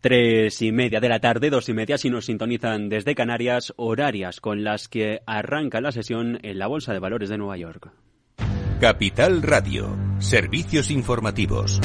Tres y media de la tarde, dos y media si nos sintonizan desde Canarias, horarias con las que arranca la sesión en la Bolsa de Valores de Nueva York. Capital Radio, servicios informativos.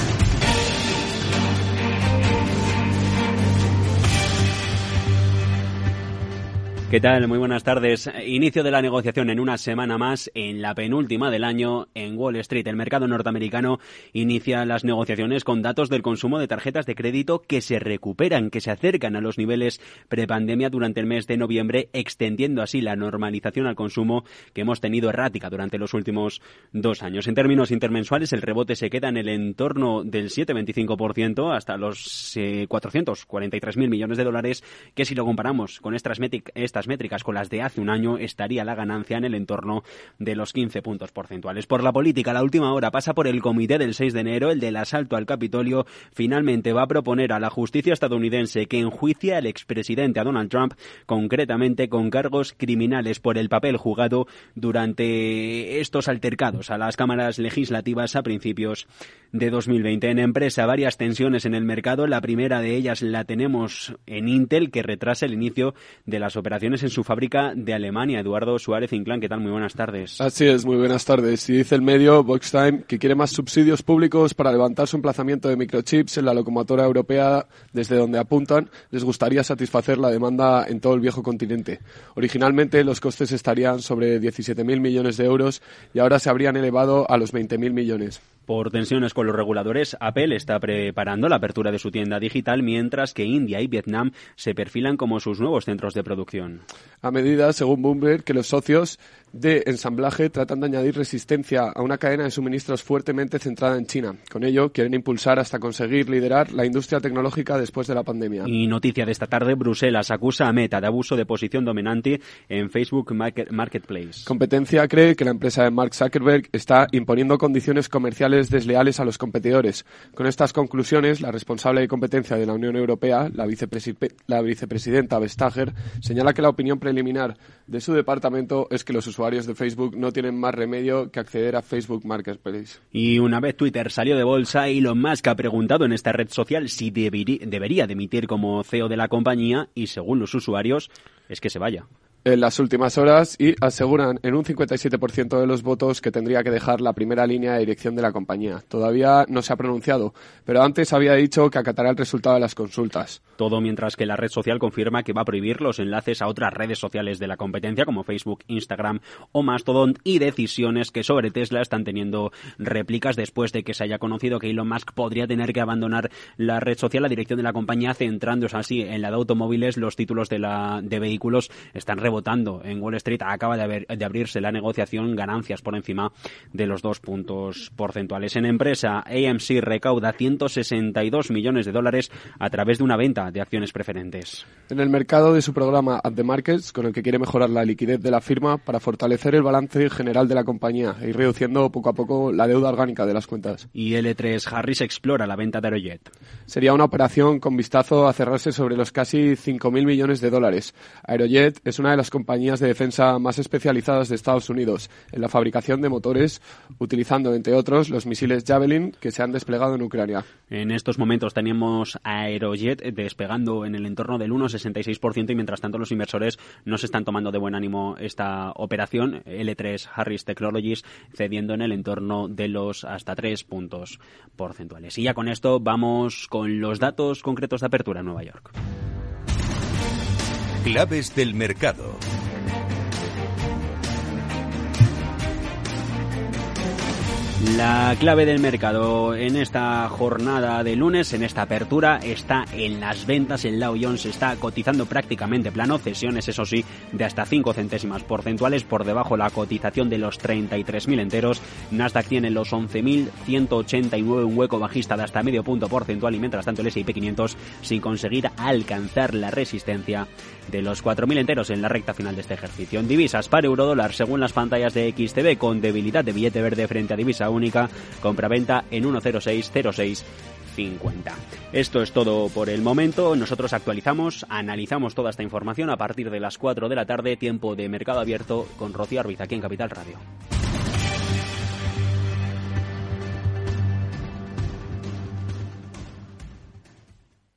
¿Qué tal? Muy buenas tardes. Inicio de la negociación en una semana más, en la penúltima del año, en Wall Street. El mercado norteamericano inicia las negociaciones con datos del consumo de tarjetas de crédito que se recuperan, que se acercan a los niveles prepandemia durante el mes de noviembre, extendiendo así la normalización al consumo que hemos tenido errática durante los últimos dos años. En términos intermensuales, el rebote se queda en el entorno del 7,25% hasta los eh, 443.000 millones de dólares, que si lo comparamos con estas, estas métricas con las de hace un año, estaría la ganancia en el entorno de los 15 puntos porcentuales. Por la política, la última hora pasa por el comité del 6 de enero, el del asalto al Capitolio. Finalmente va a proponer a la justicia estadounidense que enjuicie al expresidente, a Donald Trump, concretamente con cargos criminales por el papel jugado durante estos altercados a las cámaras legislativas a principios de 2020. En empresa, varias tensiones en el mercado. La primera de ellas la tenemos en Intel, que retrasa el inicio de las operaciones en su fábrica de Alemania. Eduardo Suárez Inclán, ¿qué tal? Muy buenas tardes. Así es, muy buenas tardes. Y dice el medio Voxtime que quiere más subsidios públicos para levantar su emplazamiento de microchips en la locomotora europea desde donde apuntan. Les gustaría satisfacer la demanda en todo el viejo continente. Originalmente los costes estarían sobre 17.000 millones de euros y ahora se habrían elevado a los 20.000 millones. Por tensiones con los reguladores, Apple está preparando la apertura de su tienda digital, mientras que India y Vietnam se perfilan como sus nuevos centros de producción. A medida, según Bloomberg, que los socios de ensamblaje tratan de añadir resistencia a una cadena de suministros fuertemente centrada en China. Con ello, quieren impulsar hasta conseguir liderar la industria tecnológica después de la pandemia. Y noticia de esta tarde, Bruselas acusa a Meta de abuso de posición dominante en Facebook Marketplace. Competencia cree que la empresa de Mark Zuckerberg está imponiendo condiciones comerciales desleales a los competidores. Con estas conclusiones, la responsable de competencia de la Unión Europea, la, vicepresi la vicepresidenta Vestager, señala que la opinión preliminar de su departamento es que los usuarios usuarios de Facebook no tienen más remedio que acceder a Facebook Marketplace. Y una vez Twitter salió de bolsa, Elon Musk ha preguntado en esta red social si debería demitir como CEO de la compañía y según los usuarios es que se vaya en las últimas horas y aseguran en un 57% de los votos que tendría que dejar la primera línea de dirección de la compañía. Todavía no se ha pronunciado, pero antes había dicho que acatará el resultado de las consultas. Todo mientras que la red social confirma que va a prohibir los enlaces a otras redes sociales de la competencia como Facebook, Instagram o Mastodon y decisiones que sobre Tesla están teniendo réplicas después de que se haya conocido que Elon Musk podría tener que abandonar la red social, la dirección de la compañía, centrándose así en la de automóviles. Los títulos de, la, de vehículos están votando en Wall Street. Acaba de, haber, de abrirse la negociación, ganancias por encima de los dos puntos porcentuales. En empresa, AMC recauda 162 millones de dólares a través de una venta de acciones preferentes. En el mercado de su programa At the Markets, con el que quiere mejorar la liquidez de la firma para fortalecer el balance general de la compañía e ir reduciendo poco a poco la deuda orgánica de las cuentas. Y L3 Harris explora la venta de Aerojet. Sería una operación con vistazo a cerrarse sobre los casi 5.000 millones de dólares. Aerojet es una de las las compañías de defensa más especializadas de Estados Unidos en la fabricación de motores, utilizando, entre otros, los misiles Javelin que se han desplegado en Ucrania. En estos momentos tenemos Aerojet despegando en el entorno del 1,66% y mientras tanto los inversores no se están tomando de buen ánimo esta operación. L3 Harris Technologies cediendo en el entorno de los hasta 3 puntos porcentuales. Y ya con esto vamos con los datos concretos de apertura en Nueva York. Claves del mercado. La clave del mercado en esta jornada de lunes, en esta apertura, está en las ventas. El Dow Jones está cotizando prácticamente plano, cesiones, eso sí, de hasta 5 centésimas porcentuales por debajo la cotización de los 33.000 enteros. Nasdaq tiene los 11.189, un hueco bajista de hasta medio punto porcentual y mientras tanto el S&P 500 sin conseguir alcanzar la resistencia de los 4.000 enteros en la recta final de este ejercicio. En divisas, para euro dólar, según las pantallas de XTV, con debilidad de billete verde frente a divisa única, compra-venta en 1.060650. Esto es todo por el momento. Nosotros actualizamos, analizamos toda esta información a partir de las 4 de la tarde, tiempo de mercado abierto con Rocío Arbiz aquí en Capital Radio.